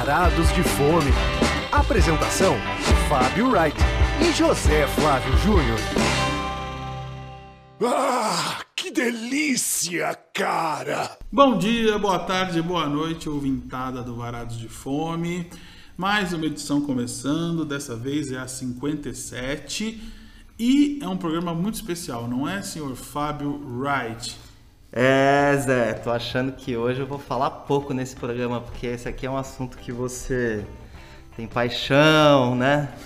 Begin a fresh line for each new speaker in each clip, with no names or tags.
Varados de Fome. Apresentação: Fábio Wright e José Flávio Júnior.
Ah, que delícia, cara!
Bom dia, boa tarde, boa noite, ouvintada do Varados de Fome. Mais uma edição começando, dessa vez é a 57. E é um programa muito especial, não é, senhor Fábio Wright?
É, Zé, tô achando que hoje eu vou falar pouco nesse programa, porque esse aqui é um assunto que você tem paixão, né?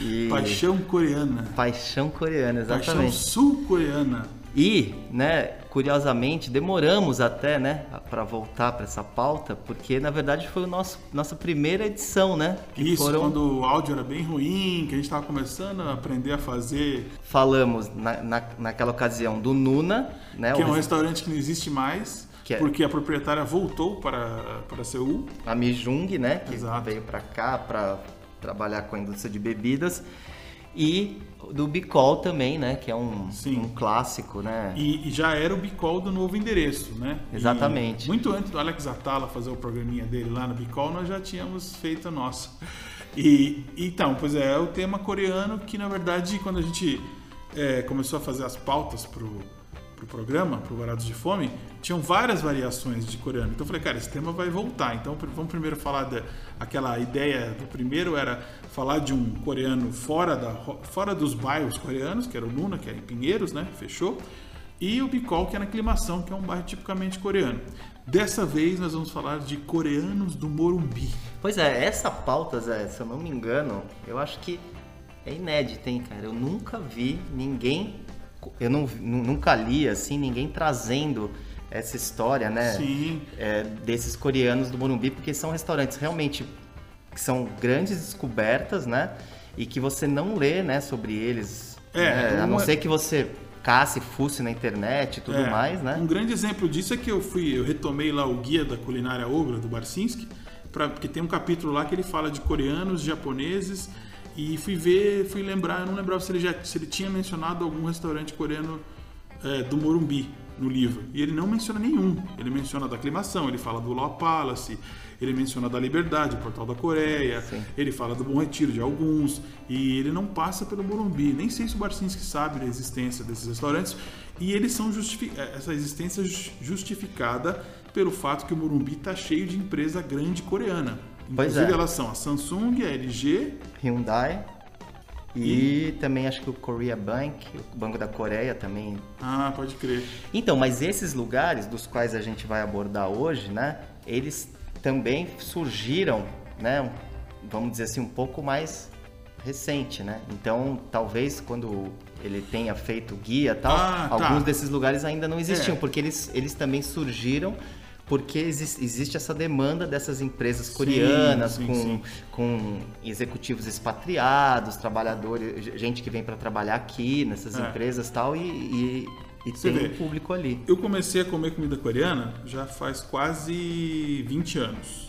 E... Paixão coreana.
Paixão coreana, exatamente. Paixão
sul-coreana.
E, né, curiosamente, demoramos até, né, para voltar para essa pauta, porque na verdade foi o nosso nossa primeira edição, né?
Isso, foram... quando o áudio era bem ruim, que a gente estava começando a aprender a fazer.
Falamos na, na, naquela ocasião do Nuna, né?
Que é um restaurante que não existe mais. É... Porque a proprietária voltou para, para Seul.
A Mijung, né? Que Exato. veio para cá para trabalhar com a indústria de bebidas. E do Bicol também, né? Que é um, um clássico, né?
E, e, já era o Bicol do novo endereço, né?
Exatamente.
E muito antes do Alex Atala fazer o programinha dele lá no Bicol, nós já tínhamos feito a nossa. E então, pois é, é o tema coreano que na verdade quando a gente é, começou a fazer as pautas pro pro programa, pro Varados de Fome, tinham várias variações de coreano. Então eu falei, cara, esse tema vai voltar. Então vamos primeiro falar da aquela ideia do primeiro era falar de um coreano fora da fora dos bairros coreanos, que era o Nuna, que é em Pinheiros, né? Fechou. E o Bicol, que é na Aclimação, que é um bairro tipicamente coreano. Dessa vez nós vamos falar de coreanos do Morumbi.
Pois é, essa pauta, Zé, se eu não me engano, eu acho que é inédita, hein, cara? Eu nunca vi ninguém eu não, nunca li assim ninguém trazendo essa história, né?
Sim.
É, desses coreanos do Morumbi, porque são restaurantes realmente que são grandes descobertas, né? E que você não lê, né, sobre eles. É, né? a não ser que você casse, fusse na internet e tudo é, mais, né?
Um grande exemplo disso é que eu fui, eu retomei lá o guia da culinária ogra do Barsinski, pra, porque tem um capítulo lá que ele fala de coreanos, japoneses e fui ver, fui lembrar, eu não lembrava se ele, já, se ele tinha mencionado algum restaurante coreano é, do Morumbi no livro. E ele não menciona nenhum. Ele menciona da aclimação, ele fala do Law Palace, ele menciona da Liberdade, o Portal da Coreia, Sim. ele fala do Bom Retiro de alguns, e ele não passa pelo Morumbi. Nem sei se o Barcinski sabe da existência desses restaurantes, e eles são é, essa existência justificada pelo fato que o Morumbi está cheio de empresa grande coreana.
Pois
Inclusive
é.
elas são a Samsung, a LG,
Hyundai e, e, também acho que o Korea Bank, o Banco da Coreia também.
Ah, pode crer.
Então, mas esses lugares dos quais a gente vai abordar hoje, né? Eles também surgiram, né? Vamos dizer assim, um pouco mais recente, né? Então, talvez quando ele tenha feito guia tal, ah, tá. alguns desses lugares ainda não existiam, é. porque eles, eles também surgiram porque existe, existe essa demanda dessas empresas coreanas sim, sim, com, sim. com executivos expatriados, trabalhadores, gente que vem para trabalhar aqui nessas é. empresas tal, e, e, e tem vê, um público ali.
Eu comecei a comer comida coreana já faz quase 20 anos.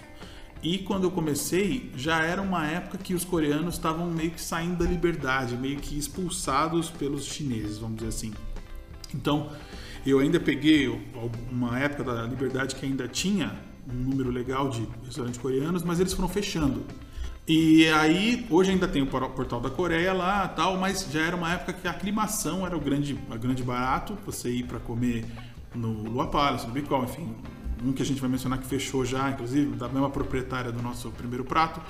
E quando eu comecei, já era uma época que os coreanos estavam meio que saindo da liberdade, meio que expulsados pelos chineses, vamos dizer assim. Então, eu ainda peguei uma época da Liberdade que ainda tinha um número legal de restaurantes coreanos, mas eles foram fechando. E aí, hoje ainda tem o portal da Coreia lá tal, mas já era uma época que a aclimação era o grande, o grande barato, você ir para comer no Lua Palace, no Bicol, enfim, um que a gente vai mencionar que fechou já, inclusive, da mesma proprietária do nosso primeiro prato.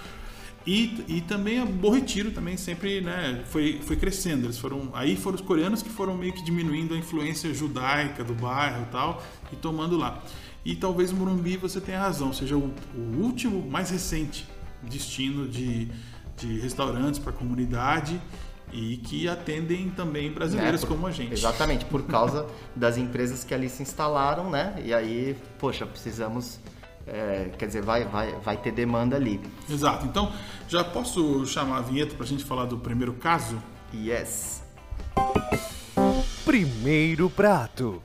E, e também a Bom Retiro também sempre né, foi, foi crescendo. Eles foram, aí foram os coreanos que foram meio que diminuindo a influência judaica do bairro e tal, e tomando lá. E talvez o Morumbi você tenha razão, seja o, o último, mais recente destino de, de restaurantes para a comunidade e que atendem também brasileiros é, por, como a gente.
Exatamente, por causa das empresas que ali se instalaram, né? E aí, poxa, precisamos é, quer dizer, vai, vai, vai ter demanda ali.
Exato. Então, já posso chamar a vinheta para a gente falar do primeiro caso?
Yes.
Primeiro prato.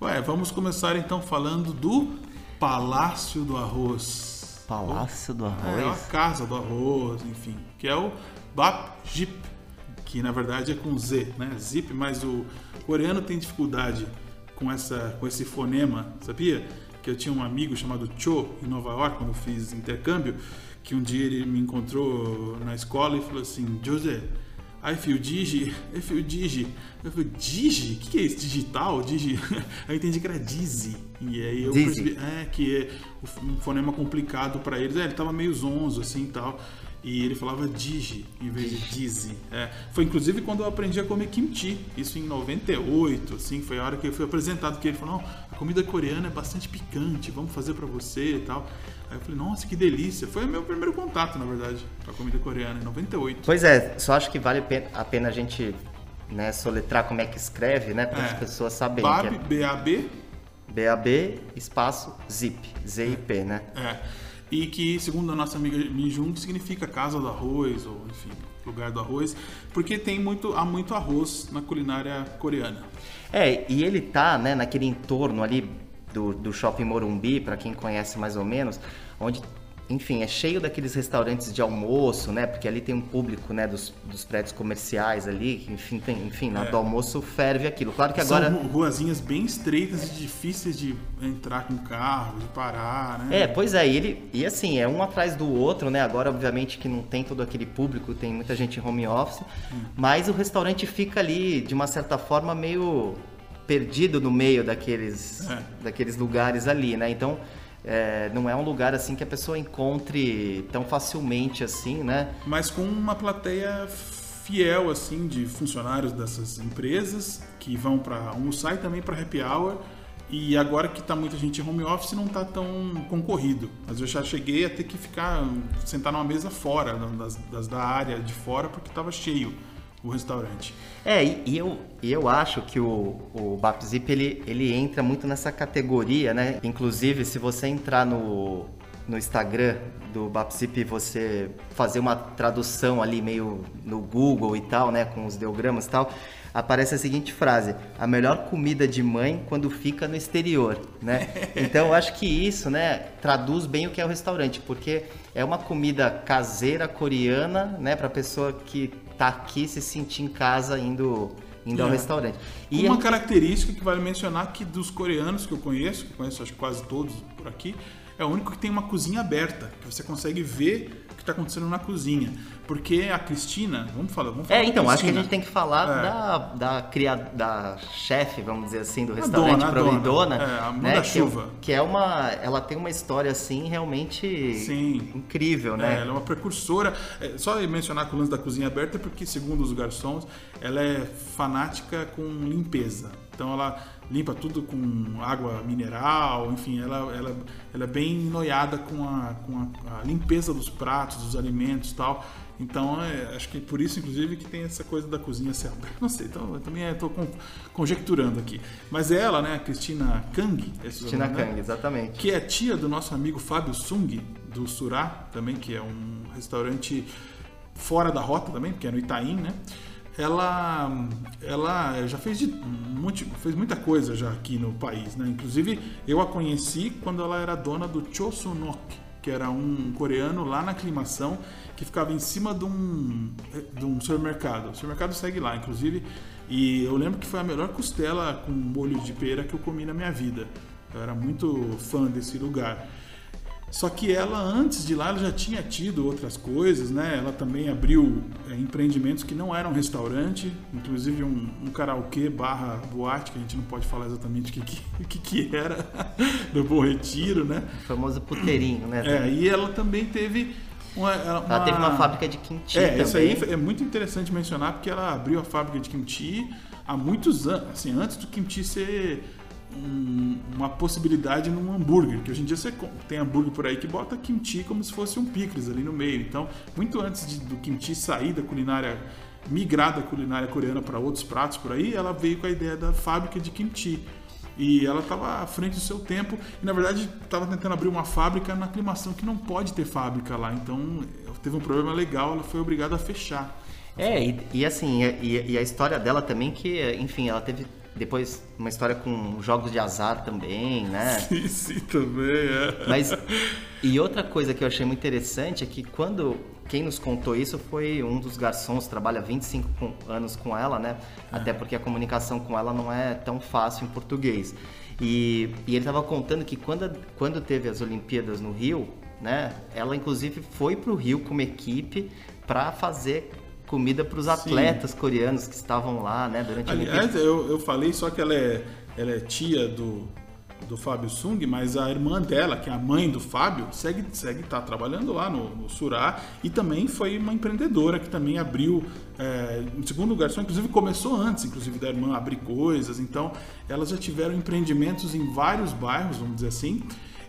Ué, vamos começar então falando do Palácio do Arroz.
Palácio do Arroz?
É, a Casa do Arroz, enfim, que é o Bap Jip, que na verdade é com Z, né? Zip, mas o coreano tem dificuldade com, essa, com esse fonema, sabia? Que eu tinha um amigo chamado Cho em Nova York, quando eu fiz intercâmbio, que um dia ele me encontrou na escola e falou assim, José, I feel digi, I feel digi. Eu falei, digi? O que, que é isso? Digital? Digi? Aí eu entendi que era dizzy. E aí eu
Dizzy.
percebi, é, que é um fonema complicado para eles. É, ele tava meio zonzo assim e tal. E ele falava digi em vez de dizzy. É, foi inclusive quando eu aprendi a comer kimchi. Isso em 98, assim, foi a hora que eu fui apresentado que ele falou, não, a comida coreana é bastante picante, vamos fazer para você e tal. Aí eu falei, nossa, que delícia. Foi o meu primeiro contato, na verdade, com a comida coreana, em 98.
Pois é, só acho que vale a pena a gente né, soletrar como é que escreve, né? Para as
É.
pessoas saberem.
BAB,
que
B-A-B,
é BAB espaço ZIP, Z-I-P, né?
é. E que, segundo a nossa amiga Mijun, significa casa do arroz, ou enfim, lugar do arroz, porque tem muito, há muito arroz na culinária coreana.
É, e ele tá, né, naquele entorno ali do, do Shopping Morumbi, para quem conhece mais ou menos, onde, enfim, é cheio daqueles restaurantes de almoço, né? Porque ali tem um público, né, dos, dos prédios comerciais ali, que, enfim, tem, enfim, na hora do almoço ferve aquilo. Claro que agora...
São ru- ruazinhas bem estreitas e difíceis de entrar com carro, de parar, né?
É, pois é, e ele e assim, é um atrás do outro, né? Agora, obviamente, que não tem todo aquele público, tem muita gente em home office, mas o restaurante fica ali, de uma certa forma, meio perdido no meio daqueles,
É.
daqueles lugares ali, né? Então, é, não é um lugar assim que a pessoa encontre tão facilmente assim, né?
mas com uma plateia fiel assim de funcionários dessas empresas que vão para almoçar e também para happy hour. E agora que tá muita gente em home office não tá tão concorrido. Mas eu já cheguei a ter que ficar sentar numa mesa fora das, das da área de fora porque estava cheio o restaurante.
É, e, e eu, e eu acho que o, o Bapzip, ele, ele entra muito nessa categoria, né? Inclusive, se você entrar no, no Instagram do Bapzip e você fazer uma tradução ali meio no Google e tal, né? Com os ideogramas e tal, aparece a seguinte frase, a melhor comida de mãe quando fica no exterior, né? Então, eu acho que isso, né, traduz bem o que é o restaurante, porque é uma comida caseira coreana, né, para pessoa que tá aqui se sentir em casa indo indo ao
É.
restaurante. E
uma
a-
característica que vale mencionar que dos coreanos que eu conheço, que eu conheço acho quase todos por aqui, é o único que tem uma cozinha aberta, que você consegue ver o que está acontecendo na cozinha. Porque a Cristina, vamos falar, vamos falar
É, então, acho que a gente tem que falar
É.
da, da, cria, da chefe, vamos dizer assim, do restaurante
dona, a dona. É, a
né,
manda-chuva.
Que, que é uma. Ela tem uma história assim realmente
Sim.
incrível,
É,
né?
ela é uma precursora. É, só mencionar que o lance da cozinha aberta é porque, segundo os garçons, ela é fanática com limpeza. Então ela limpa tudo com água mineral, enfim, ela, ela, ela é bem noiada com, a, com a, a limpeza dos pratos, dos alimentos tal. Então, é, acho que por isso, inclusive, que tem essa coisa da cozinha ser aberta. Não sei, então, eu também estou conjecturando aqui. Mas ela, né, a Cristina Kang, é o
Tina
nome dela,
Kang, exatamente.
que é tia do nosso amigo Fábio Sung, do Surá, também, que é um restaurante fora da rota também, que é no Itaim, né? Ela, ela já fez, de, monte, fez muita coisa já aqui no país, né? Inclusive, eu a conheci quando ela era dona do Chosunok, que era um coreano lá na aclimação, que ficava em cima de um, de um supermercado. O supermercado segue lá, inclusive, e eu lembro que foi a melhor costela com molho de pera que eu comi na minha vida. Eu era muito fã desse lugar. Só que ela, antes de lá, ela já tinha tido outras coisas, né? Ela também abriu é, empreendimentos que não eram restaurante, inclusive um, um karaokê barra boate, que a gente não pode falar exatamente o que, que, que, era, do Bom Retiro, né?
O famoso puteirinho, né?
É, e ela também teve uma... Ela,
Ela teve uma fábrica de kimchi
é,
também.
isso aí é muito interessante mencionar porque ela abriu a fábrica de kimchi há muitos anos, assim, antes do kimchi ser um- uma possibilidade num hambúrguer, que hoje em dia você tem hambúrguer por aí que bota kimchi como se fosse um picles ali no meio. Então, muito antes de- do kimchi sair da culinária migrar da culinária coreana para outros pratos por aí, ela veio com a ideia da fábrica de kimchi. E ela estava à frente do seu tempo e, na verdade, estava tentando abrir uma fábrica na aclimação que não pode ter fábrica lá. Então, teve um problema legal, ela foi obrigada a fechar.
É, e, e assim, e, e, a história dela também, que, enfim, ela teve depois uma história com jogos de azar também, né?
Sim, sim, também, é.
Mas, e outra coisa que eu achei muito interessante é que quando quem nos contou isso foi um dos garçons, trabalha 25 anos com ela, né? É. Até porque a comunicação com ela não é tão fácil em português. E, e ele estava contando que quando, quando teve as Olimpíadas no Rio, né? Ela inclusive foi para o Rio com uma equipe para fazer comida para os atletas Sim. coreanos que estavam lá, né? Durante
Aliás, a Olimpíada. Eu, eu falei só que ela é, ela é tia do, do Fábio Sung, mas a irmã dela, que é a mãe do Fábio, segue segue tá trabalhando lá no, no Surá e também foi uma empreendedora que também abriu é, um segundo garçom, inclusive começou antes, inclusive da irmã abrir coisas. Então, elas já tiveram empreendimentos em vários bairros, vamos dizer assim.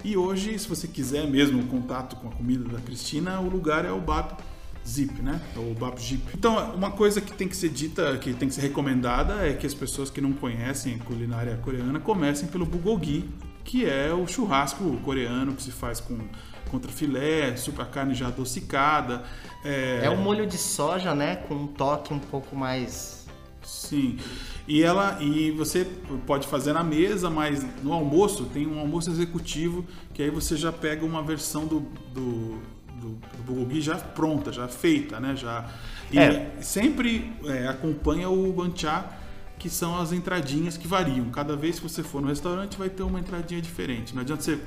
E hoje, se você quiser mesmo contato com a comida da Cristina, o lugar é o Bap Zip, né? O Bap Zip. Então, uma coisa que tem que ser dita, que tem que ser recomendada, é que as pessoas que não conhecem a culinária coreana comecem pelo bulgogi, que é o churrasco coreano que se faz com contra filé, super carne já adocicada.
É... é um molho de soja, né? Com um toque um pouco mais.
Sim. E ela e você pode fazer na mesa, mas no almoço tem um almoço executivo que aí você já pega uma versão do, do, do, do bulgogi já pronta, já feita, né? Já e é. sempre é, acompanha o banchá que são as entradinhas que variam. Cada vez que você for no restaurante vai ter uma entradinha diferente. Não adianta você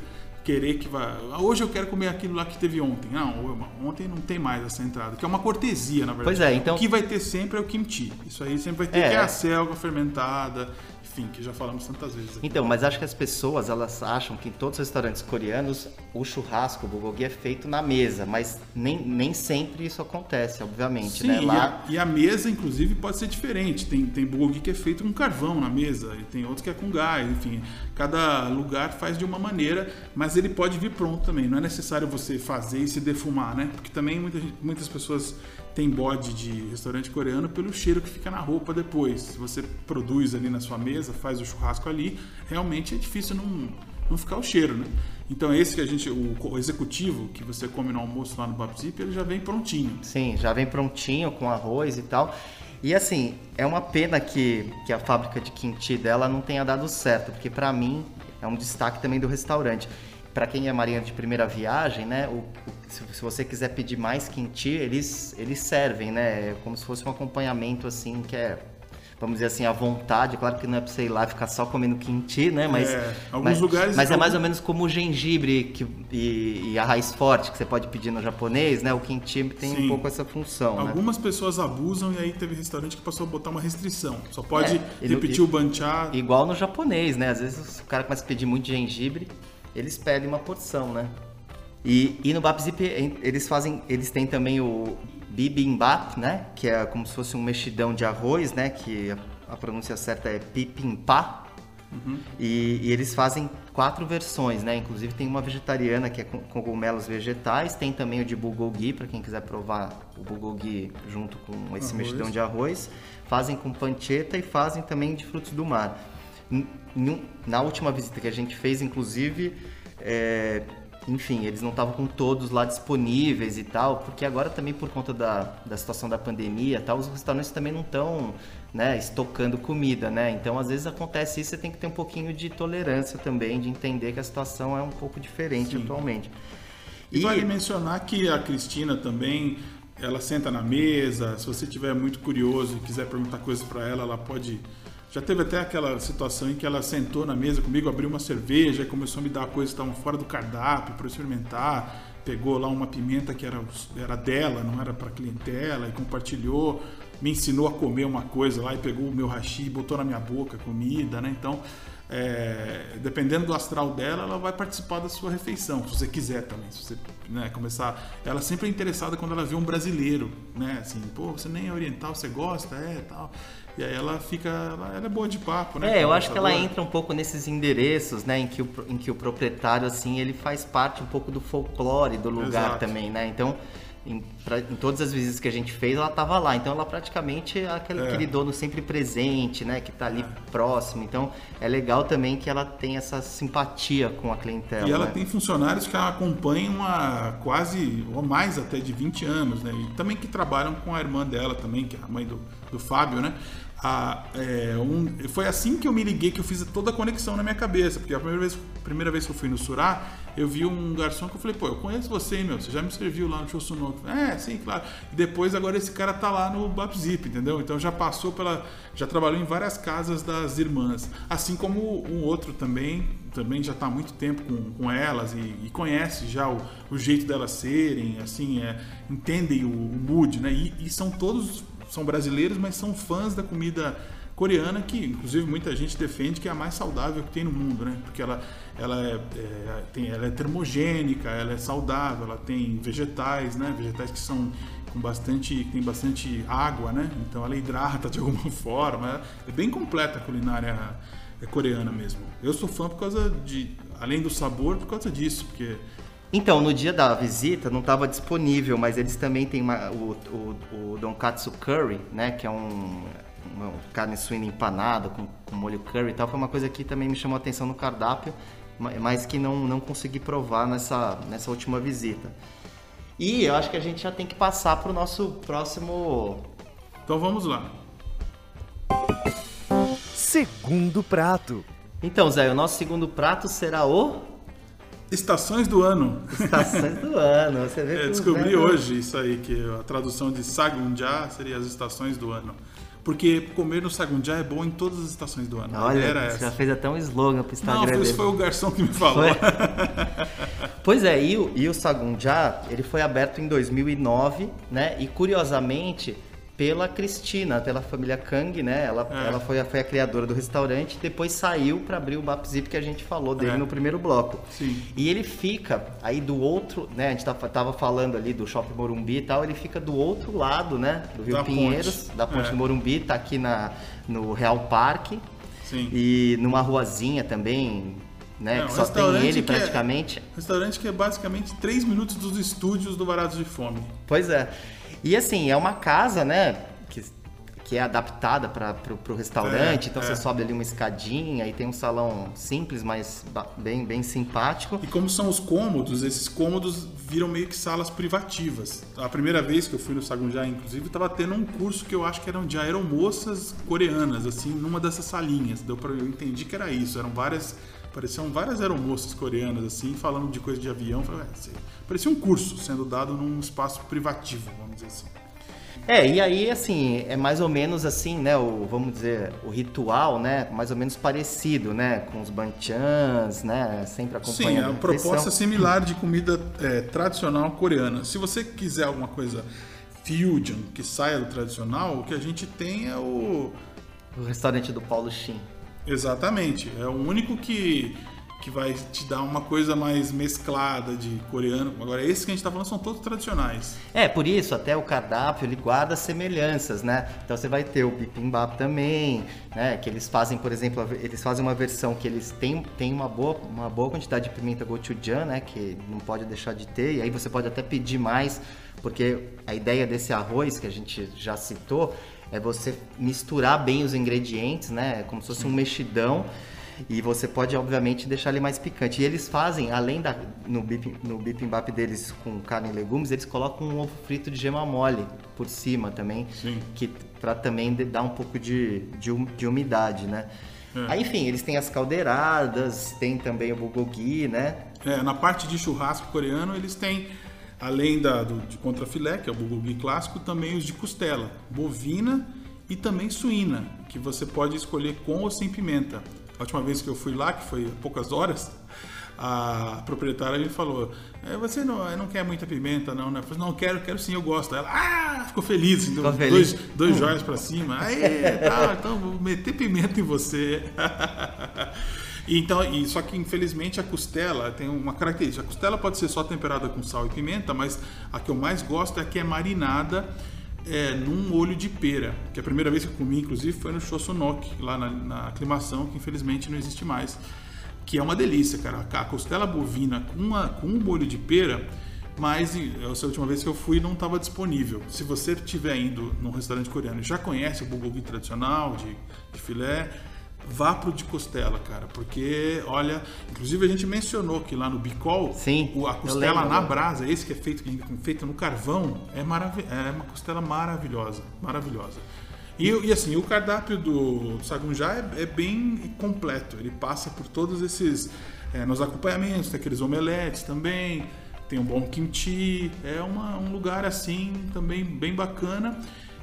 querer que vá. Ah, hoje eu quero comer aquilo lá que teve ontem. Não, ontem não tem mais essa entrada, que é uma cortesia, na verdade.
Pois é, então.
O que vai ter sempre é o kimchi. Isso aí sempre vai ter, é. que é a selga fermentada, enfim, que já falamos tantas vezes. Aqui.
Então, mas acho que as pessoas elas acham que em todos os restaurantes coreanos o churrasco, o bulgogi é feito na mesa, mas nem, nem sempre isso acontece, obviamente,
Sim,
né?
Lá... E, a, e a mesa, inclusive, pode ser diferente. Tem, tem bulgogi que é feito com carvão na mesa, e tem outros que é com gás, enfim. Cada lugar faz de uma maneira, mas ele pode vir pronto também. Não é necessário você fazer e se defumar, né? Porque também muita, muitas pessoas tem bode de restaurante coreano pelo cheiro que fica na roupa depois. Se você produz ali na sua mesa, faz o churrasco ali, realmente é difícil não, não ficar o cheiro, né? Então esse que a gente, o, executivo que você come no almoço lá no Babzip, ele já vem prontinho.
Sim, já vem prontinho com arroz e tal. E assim, é uma pena que, que a fábrica de kimchi dela não tenha dado certo, porque para mim é um destaque também do restaurante para quem é marinheiro de primeira viagem, né, o, se, se, você quiser pedir mais quinti, eles, eles servem, né, é como se fosse um acompanhamento, assim, que é, vamos dizer assim, à vontade. Claro que não é para você ir lá e ficar só comendo quinti, né, mas... É,
alguns
mas,
lugares...
Mas é mais ou menos como o gengibre que, e, e, a raiz forte que você pode pedir no japonês, né, o quinti tem Sim. um pouco essa função,
né. Algumas
né?
pessoas abusam e aí teve restaurante que passou a botar uma restrição. Só pode é, repetir e, o banchá...
Igual no japonês, né, às vezes o cara começa a pedir muito gengibre eles pedem uma porção, né? E, e no Bapzip eles fazem, eles têm também o bibimbap, né? Que é como se fosse um mexidão de arroz, né? Que a, a pronúncia certa é pipimpá. Uhum. E, e, eles fazem quatro versões, né? Inclusive tem uma vegetariana que é com cogumelos vegetais, tem também o de bulgogi para quem quiser provar o bulgogi junto com esse arroz. mexidão de arroz. Fazem com panceta e fazem também de frutos do mar na última visita que a gente fez, inclusive, é, enfim, eles não estavam com todos lá disponíveis e tal, porque agora também por conta da, da situação da pandemia tal, os restaurantes também não estão né, estocando comida, né? Então às vezes acontece isso, você tem que ter um pouquinho de tolerância também, de entender que a situação é um pouco diferente Sim. atualmente.
E, e vale mencionar que a Cristina também ela senta na mesa, se você tiver muito curioso e quiser perguntar coisas para ela, ela pode já teve até aquela situação em que ela sentou na mesa comigo, abriu uma cerveja começou a me dar coisas que estavam fora do cardápio para experimentar. Pegou lá uma pimenta que era, era dela, não era para clientela, e compartilhou. Me ensinou a comer uma coisa lá e pegou o meu hashi, botou na minha boca, comida, né? Então, é, dependendo do astral dela, ela vai participar da sua refeição, se você quiser também. Se você né, começar, ela sempre é interessada quando ela vê um brasileiro, né? Assim, pô, você nem é oriental, você gosta, é, tal. E aí ela fica, ela, ela é boa de papo, né?
É, eu acho que ela entra um pouco nesses endereços, né, em que o, em que o proprietário assim, ele faz parte um pouco do folclore do lugar Exato. também, né? Então, em, pra, em, todas as visitas que a gente fez, ela estava lá. Então ela praticamente é aquele, é. aquele, dono sempre presente, né? Que está ali é. próximo. Então é legal também que ela tem essa simpatia com a clientela.
E ela
né?
tem funcionários que a acompanham há quase, ou mais até de 20 anos, né? E também que trabalham com a irmã dela também, que é a mãe do, do Fábio, né? A, é, um, foi assim que eu me liguei, que eu fiz toda a conexão na minha cabeça. Porque a primeira vez, primeira vez que eu fui no Surá, eu vi um garçom que eu falei, pô, eu conheço você, meu, você já me serviu lá no Chosunok. É, sim, claro. E depois agora esse cara tá lá no Bapzip, entendeu? Então já passou pela. Já trabalhou em várias casas das irmãs. Assim como um outro também, também já está há muito tempo com, com elas e, e conhece já o, o, jeito delas serem, assim, é, entendem o, o mood, né? E, e são todos são brasileiros, mas são fãs da comida coreana que inclusive muita gente defende que é a mais saudável que tem no mundo, né? Porque ela, ela, é, é, tem, ela é termogênica, ela é saudável, ela tem vegetais, né? Vegetais que são com bastante, tem bastante água, né? Então ela hidrata de alguma forma. É bem completa a culinária coreana mesmo. Eu sou fã por causa de, além do sabor, por causa disso, porque
então, no dia da visita não estava disponível, mas eles também têm uma, o, o, o Donkatsu Curry, né? Que é um, uma carne suína empanada com, com molho curry e tal. Foi uma coisa que também me chamou a atenção no cardápio, mas que não, não consegui provar nessa, nessa última visita. E eu acho que a gente já tem que passar para o nosso próximo.
Então vamos lá.
Segundo prato.
Então, Zé, o nosso segundo prato será o.
Estações do ano.
Estações do ano. Você vê
é, descobri hoje isso aí, que a tradução de Sagunja seria as estações do ano. Porque comer no Sagunjá é bom em todas as estações do ano.
Olha, era você essa. já fez até um slogan pro Instagram
Não, isso foi o garçom que me falou.
pois é, e o, e o Sagunjá, ele foi aberto em 2009, né? E curiosamente, pela Cristina, pela família Kang, né? Ela, é. ela foi, a, foi a criadora do restaurante, depois saiu para abrir o Bapzip que a gente falou dele é. no primeiro bloco.
Sim.
E ele fica aí do outro, né? A gente tava, tava falando ali do Shopping Morumbi e tal, ele fica do outro lado, né? Do Rio da Pinheiros, ponte. da Ponte é. Morumbi, tá aqui na, no Real Parque.
Sim.
E numa ruazinha também, né? Que só tem ele é praticamente.
É, restaurante que é basicamente 3 minutos dos estúdios do Baratos de Fome.
Pois é. E assim, é uma casa, né? Que, que é adaptada para o restaurante, é, então é. você sobe ali uma escadinha e tem um salão simples, mas bem, bem simpático.
E como são os cômodos, esses cômodos viram meio que salas privativas. A primeira vez que eu fui no Sagunjá, inclusive, estava tendo um curso que eu acho que eram de aeromoças coreanas, assim, numa dessas salinhas. Deu pra, eu entendi que era isso, eram várias pareciam várias aeromoças coreanas assim, falando de coisa de avião. Falei, parecia um curso sendo dado num espaço privativo, vamos dizer assim.
É, e aí, assim, é mais ou menos assim, né, o, vamos dizer, o ritual, né, mais ou menos parecido, né, com os banchans, né, sempre acompanhando.
Sim, é uma proposta similar de comida é, tradicional coreana. Se você quiser alguma coisa fusion, que saia do tradicional, o que a gente tem é o...
O restaurante do Paulo Shin.
Exatamente. É o único que, que vai te dar uma coisa mais mesclada de coreano. Agora, esses que a gente está falando são todos tradicionais.
É, por isso, até o cardápio ele guarda semelhanças, né? Então você vai ter o bibimbap também, né? Que eles fazem, por exemplo, eles fazem uma versão que eles têm, têm uma, boa, uma boa quantidade de pimenta gochujang, né? Que não pode deixar de ter. E aí você pode até pedir mais, porque a ideia desse arroz que a gente já citou é você misturar bem os ingredientes, né? Como se fosse um mexidão. E você pode, obviamente, deixar ele mais picante. E eles fazem, além da no, bip, no bibimbap deles com carne e legumes, eles colocam um ovo frito de gema mole por cima também,
Sim.
que para também dar um pouco de, de, de umidade, né? É. Aí, enfim, eles têm as caldeiradas, tem também o bulgogi, né?
É, na parte de churrasco coreano, eles têm Além da, do, de contrafilé, que é o bulgogi clássico, também os de costela, bovina e também suína, que você pode escolher com ou sem pimenta. A última vez que eu fui lá, que foi há poucas horas, a proprietária me falou: é, Você não, não quer muita pimenta, não, né? Eu falei: Não, quero, quero sim, eu gosto. Ela ah, ficou feliz, dois, feliz. dois joias para cima. Aí, tá, então vou meter pimenta em você. Então, e, só que infelizmente a costela tem uma característica. A costela pode ser só temperada com sal e pimenta, mas a que eu mais gosto é a que é marinada é, num olho de pera. Que a primeira vez que eu comi, inclusive, foi no Chossonok, lá na, na aclimação, que infelizmente não existe mais. Que é uma delícia, cara. A costela bovina com, com um molho de pera mas essa última vez que eu fui não estava disponível. Se você estiver indo num restaurante coreano e já conhece o bulgogi tradicional de, de filé, vá pro de costela, cara, porque olha, inclusive a gente mencionou que lá no Bicol,
Sim,
o- a costela
lembro
na
agora.
brasa, esse que é feito, feito no carvão, é, marav- é uma costela maravilhosa, maravilhosa. E, e, assim, o cardápio do Sagunjá é, é bem completo, ele passa por todos esses, é, nos acompanhamentos, tem aqueles omeletes também, tem um bom kimchi, é uma- um lugar assim também bem bacana.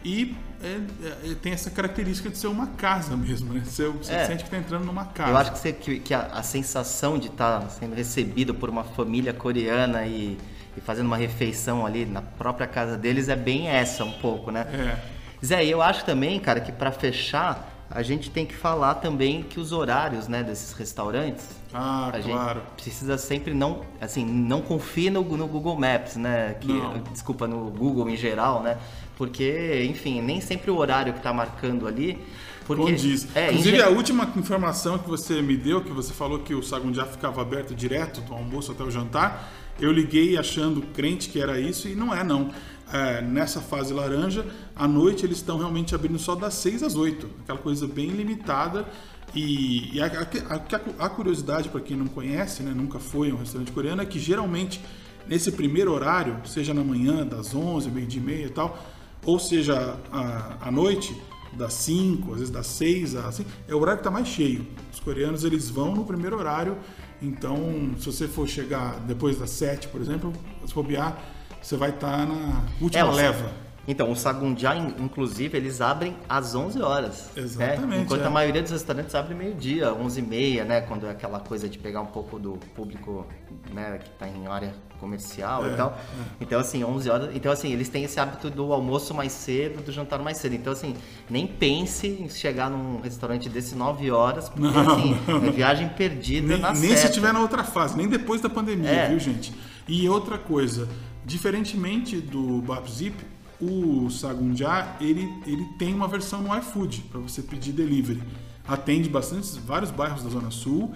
E é- é- tem essa característica de ser uma casa mesmo, né? Você, você
É.
sente que está entrando numa casa.
Eu acho que, você- que- que a, a sensação de estar sendo recebido por uma família coreana e, e fazendo uma refeição ali na própria casa deles é bem essa um pouco, né?
É.
Zé, eu acho também, cara, que pra fechar, a gente tem que falar também que os horários, né, desses restaurantes,
Ah,
a
claro.
gente precisa sempre não, assim, não confie no, no Google Maps, né, que,
Não.
desculpa, no Google em geral, né, porque, enfim, nem sempre o horário que tá marcando ali, porque...
Condiz.
É, em
Inclusive,
ge-
a última informação que você me deu, que você falou que o Sagundiá ficava aberto direto do almoço até o jantar, eu liguei achando crente que era isso e não é, não. É, nessa fase laranja, à noite eles estão realmente abrindo só das 6 às 8. Aquela coisa bem limitada. E, e a, a- a- a curiosidade, para quem não conhece, né, nunca foi a um restaurante coreano, é que geralmente nesse primeiro horário, seja na manhã, das 11, meio-dia e meia e tal, ou seja à, à noite, das 5, às vezes das 6, assim, é o horário que está mais cheio. Os coreanos eles vão no primeiro horário, então se você for chegar depois das 7, por exemplo, se bobear, você vai estar na última
É,
leva.
Então, o Sagunjá, in- inclusive, eles abrem às 11 horas. né?
Exatamente,
Enquanto
é.
a maioria dos restaurantes abre meio-dia, 11h30, né? Quando é aquela coisa de pegar um pouco do público né, que está em área comercial
É,
e tal. Então, assim, 11 horas. Então, assim, eles têm esse hábito do almoço mais cedo, do jantar mais cedo. Então, assim, nem pense em chegar num restaurante desse 9 horas, porque,
Não,
assim,
não.
é viagem perdida
Nem,
na
nem se
certa.
estiver na outra fase, nem depois da pandemia,
É.
viu, gente? E outra coisa, diferentemente do Babzip, o Sagunjá, ele, ele tem uma versão no iFood para você pedir delivery. Atende bastante vários bairros da Zona Sul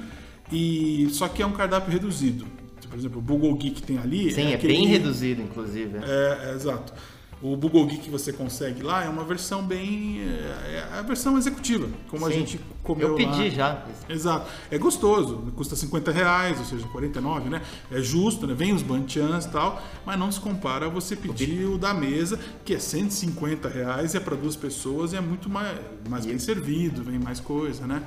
e só que é um cardápio reduzido. Por exemplo, o Bulgogi que tem ali
Sim, é,
aquele-
bem reduzido, inclusive.
é, é, exato. O Bulgogi que você consegue lá é uma versão bem. É, é a versão executiva, como a
Sim.
gente comeu
Eu pedi
lá.
já.
Exato. É gostoso, custa 50 reais, ou seja, 49, né? É justo, né? Vem os banchans e tal, mas não se compara a você pedir o da mesa, que é 150 reais, é para duas pessoas e é muito mais, mais bem servido, vem mais coisa, né?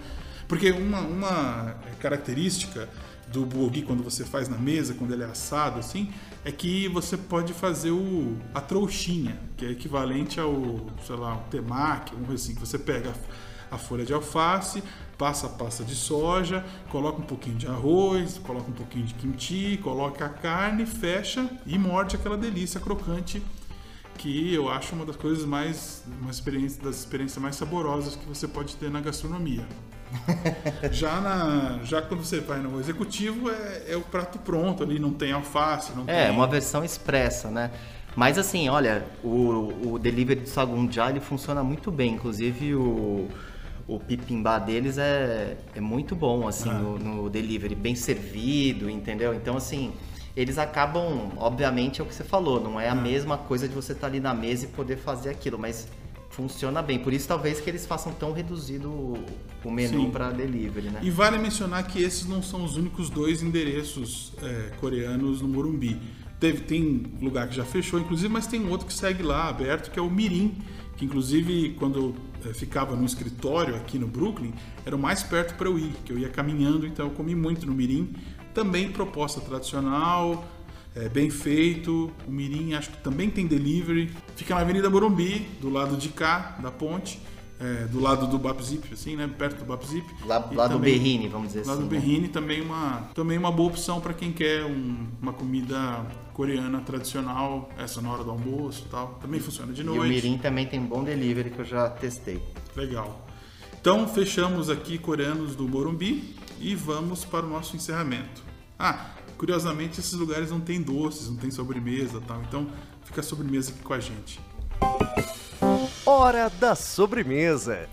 Porque uma, uma característica do bulgogi quando você faz na mesa, quando ele é assado assim, é que você pode fazer o, a trouxinha, que é equivalente ao, sei lá, o temaki, um assim, que você pega a folha de alface, passa a pasta de soja, coloca um pouquinho de arroz, coloca um pouquinho de kimchi, coloca a carne, fecha e morde aquela delícia crocante que eu acho uma das coisas mais uma experiência das experiências mais saborosas que você pode ter na gastronomia. Já na já quando você vai no executivo é, é o prato pronto ali, não tem alface, não
É,
tem
uma versão expressa, né? Mas assim, olha, o, o delivery do Sagunjá ele funciona muito bem. Inclusive o, o pipimbá deles é, é muito bom, assim, no, no delivery, bem servido, entendeu? Então, assim, eles acabam, obviamente, é o que você falou, não é a mesma coisa de você estar ali na mesa e poder fazer aquilo, mas funciona bem. Por isso, talvez, que eles façam tão reduzido o, menu para delivery, né?
E vale mencionar que esses não são os únicos dois endereços é, coreanos no Morumbi. Teve, tem lugar que já fechou, inclusive, mas tem outro que segue lá aberto, que é o Mirim, que inclusive quando eu é, ficava no escritório aqui no Brooklyn, era o mais perto para eu ir, que eu ia caminhando, então eu comi muito no Mirim. Também proposta tradicional, é, bem feito. O Mirim acho que também tem delivery. Fica na Avenida Morumbi, do lado de cá da ponte. é, do lado do Bapzip, assim, né? Perto do Bapzip.
Lá, lá do Berrine, vamos dizer
Lá
assim.
do
né?
Berrine também uma, também uma boa opção para quem quer um- uma comida coreana tradicional, essa na hora do almoço e tal. Também funciona de
E o
noite.
Mirim também tem bom delivery que eu já testei.
Legal. Então fechamos aqui coreanos do Morumbi e vamos para o nosso encerramento. Ah, curiosamente esses lugares não tem doces, não tem sobremesa, e tal. Então fica a sobremesa aqui com a gente.
Hora da sobremesa.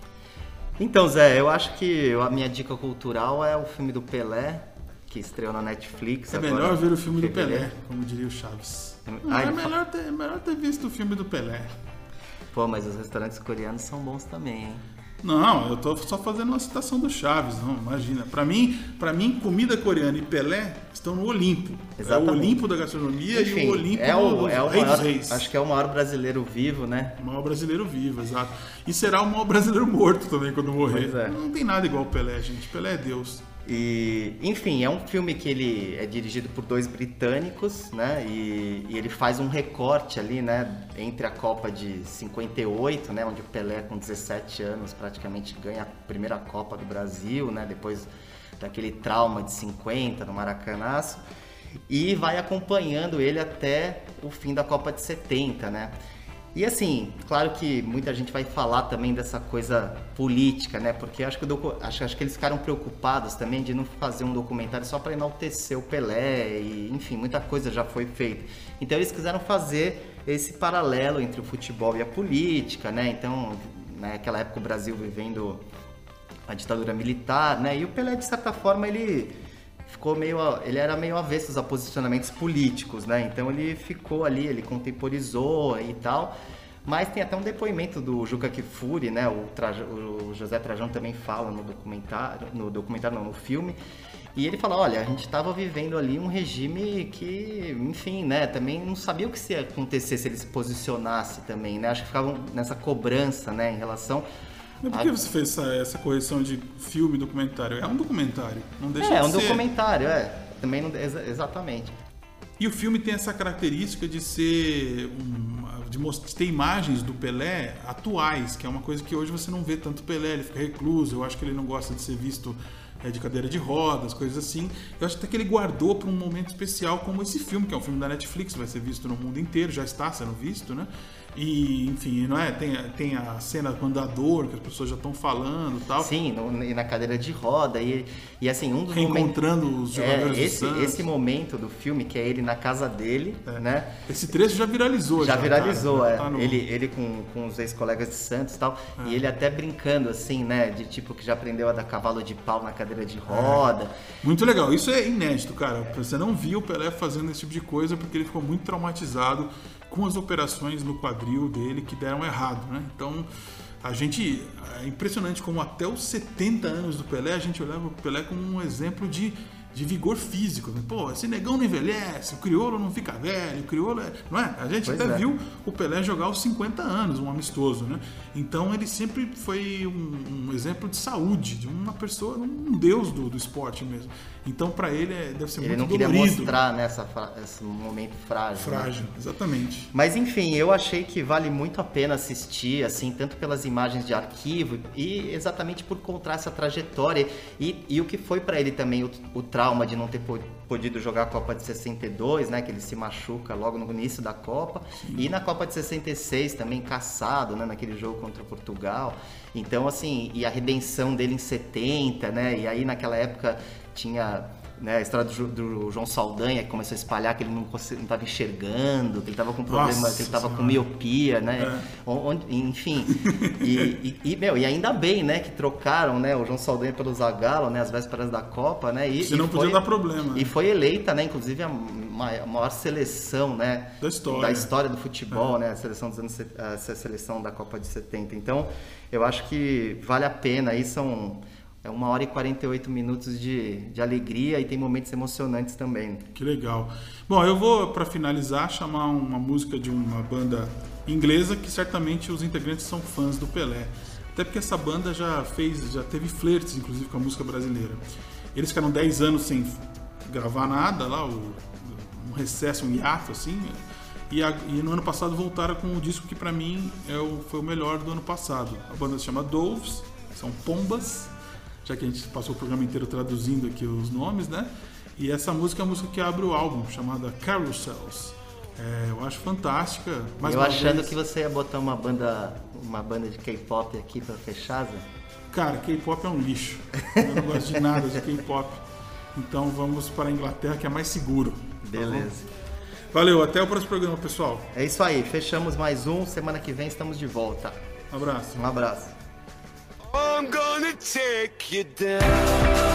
Então, Zé, eu acho que a minha dica cultural é o filme do Pelé, que estreou na Netflix.
É
agora,
melhor ver o filme do. Pelé, como diria o Chaves.
Ah,
é,
fa-
melhor ter, é melhor ter visto o filme do Pelé.
Pô, mas os restaurantes coreanos são bons também, hein?
Não, eu tô só fazendo uma citação do Chaves, não, imagina. Pra mim, para mim, comida coreana e Pelé estão no Olimpo. É o
Exatamente.
Olimpo da gastronomia e o Olimpo
é o,
do
é o
Rei
maior,
dos Reis.
acho que é o maior brasileiro vivo, né?
O maior brasileiro vivo, exato. E será o maior brasileiro morto também quando morrer.
Pois é.
Não tem nada igual o Pelé, gente. Pelé é Deus.
E, enfim, é um filme que ele é dirigido por dois britânicos, né? E, e ele faz um recorte ali, né? Entre a Copa de 58, né? Onde o Pelé, com 17 anos, praticamente ganha a primeira Copa do Brasil, né? Depois daquele trauma de 50 no Maracanaço. E vai acompanhando ele até o fim da Copa de 70, né? E assim, claro que muita gente vai falar também dessa coisa política, né? Porque acho que, docu- acho, acho que eles ficaram preocupados também de não fazer um documentário só para enaltecer o Pelé e, enfim, muita coisa já foi feita. Então eles quiseram fazer esse paralelo entre o futebol e a política, né? Então, naquela época o Brasil vivendo a ditadura militar, né? E o Pelé, de certa forma, ele ficou meio. Ele era meio avesso a posicionamentos políticos, né? Então ele ficou ali, ele contemporizou e tal. Mas tem até um depoimento do Juca Kifuri, né? O, o José Trajano também fala no documentário, no documentário não, no filme. E ele fala, olha, a gente estava vivendo ali um regime que, enfim, né, também não sabia o que ia acontecer se ele se posicionasse também, né? Acho que ficavam nessa cobrança, né, em relação
Mas por
a-
que você fez essa, essa correção de filme e documentário? É um documentário. Não deixa
É, é
de
um
ser.
documentário, é. Também não, exa- exatamente.
E o filme tem essa característica de ser um, de mostrar, ter imagens do Pelé atuais, que é uma coisa que hoje você não vê tanto Pelé, ele fica recluso, eu acho que ele não gosta de ser visto é, de cadeira de rodas, coisas assim. Eu acho até que ele guardou para um momento especial como esse filme, que é um filme da Netflix, vai ser visto no mundo inteiro, já está sendo visto, né? E, enfim, não é? Tem, tem a cena com o andador, que as pessoas já estão falando e tal.
Sim, no- e na cadeira de roda. E, e assim, um dos momentos.
Reencontrando os jogadores
É, esse, esse momento do filme, que é ele na casa dele, né?
Esse trecho já viralizou.
Já viralizou,
cara,
é.
já tá no-
Ele, ele com, com os ex-colegas de Santos e tal. E ele até brincando, assim, né? De tipo, que já aprendeu a dar cavalo de pau na cadeira de roda.
Muito legal. Isso é inédito, cara. Você não viu o Pelé fazendo esse tipo de coisa porque ele ficou muito traumatizado com as operações no quadril dele que deram errado, né? Então, a gente é impressionante como até os 70 anos do Pelé a gente olhava o Pelé como um exemplo de de vigor físico. né? Pô, esse negão não envelhece, o crioulo não fica velho, o crioulo é... Não é? A gente
Pois
até
é.
viu o Pelé jogar aos 50 anos, um amistoso, né? Então ele sempre foi um, um exemplo de saúde, de uma pessoa, um deus do, do esporte mesmo. Então para ele é- deve ser
Ele
muito
não queria
dolorido.
mostrar nessa, fra- esse momento frágil. né?
Frágil, exatamente.
Mas enfim, eu achei que vale muito a pena assistir, assim, tanto pelas imagens de arquivo e exatamente por contar essa trajetória e, e o que foi pra ele também o, o trauma de não ter po- podido jogar a Copa de 62, né, que ele se machuca logo no início da Copa, e na Copa de 66 também caçado, né, naquele jogo contra Portugal. Então, assim, e a redenção dele em 70, né, e aí naquela época tinha né, a história do, do João Saldanha que começou a espalhar que ele não estava enxergando, que ele estava com problema,
Nossa
que ele estava com miopia, né? Onde- enfim, e, e- e, meu, e ainda bem, né, que trocaram, né, o João Saldanha pelo Zagallo, né, às vésperas da Copa, né? E,
Senão
e
podia dar problema?
E foi eleita, né, inclusive a ma- a maior seleção, né,
Da história. É.
da história do futebol, né, a seleção dos anos, se- essa seleção da Copa de 70. Então, eu acho que vale a pena. Aí são é uma hora e 48 minutos de, de alegria e tem momentos emocionantes também.
Que legal. Bom, eu vou, para finalizar, chamar uma música de uma banda inglesa que certamente os integrantes são fãs do Pelé. Até porque essa banda já fez, já teve flertes, inclusive, com a música brasileira. Eles ficaram 10 anos sem gravar nada lá, o- um recesso, um hiato, assim. E, a- e no ano passado voltaram com um disco que para mim é o- foi o melhor do ano passado. A banda se chama Doves, são pombas, já que a gente passou o programa inteiro traduzindo aqui os nomes, né? E essa música é a música que abre o álbum, chamada Carousels. É, eu acho fantástica. Mais
eu achando
vez-
que você ia botar uma banda, uma banda de K-pop aqui pra fechar, Zé.
Cara, K-pop é um lixo. Eu não gosto de nada de K-pop. Então vamos para a Inglaterra, que é mais seguro. tá?
Beleza.
Valeu, até o próximo programa, pessoal.
É isso aí, fechamos mais um. Semana que vem estamos de volta.
Um abraço.
Um abraço.
I'm gonna take you down.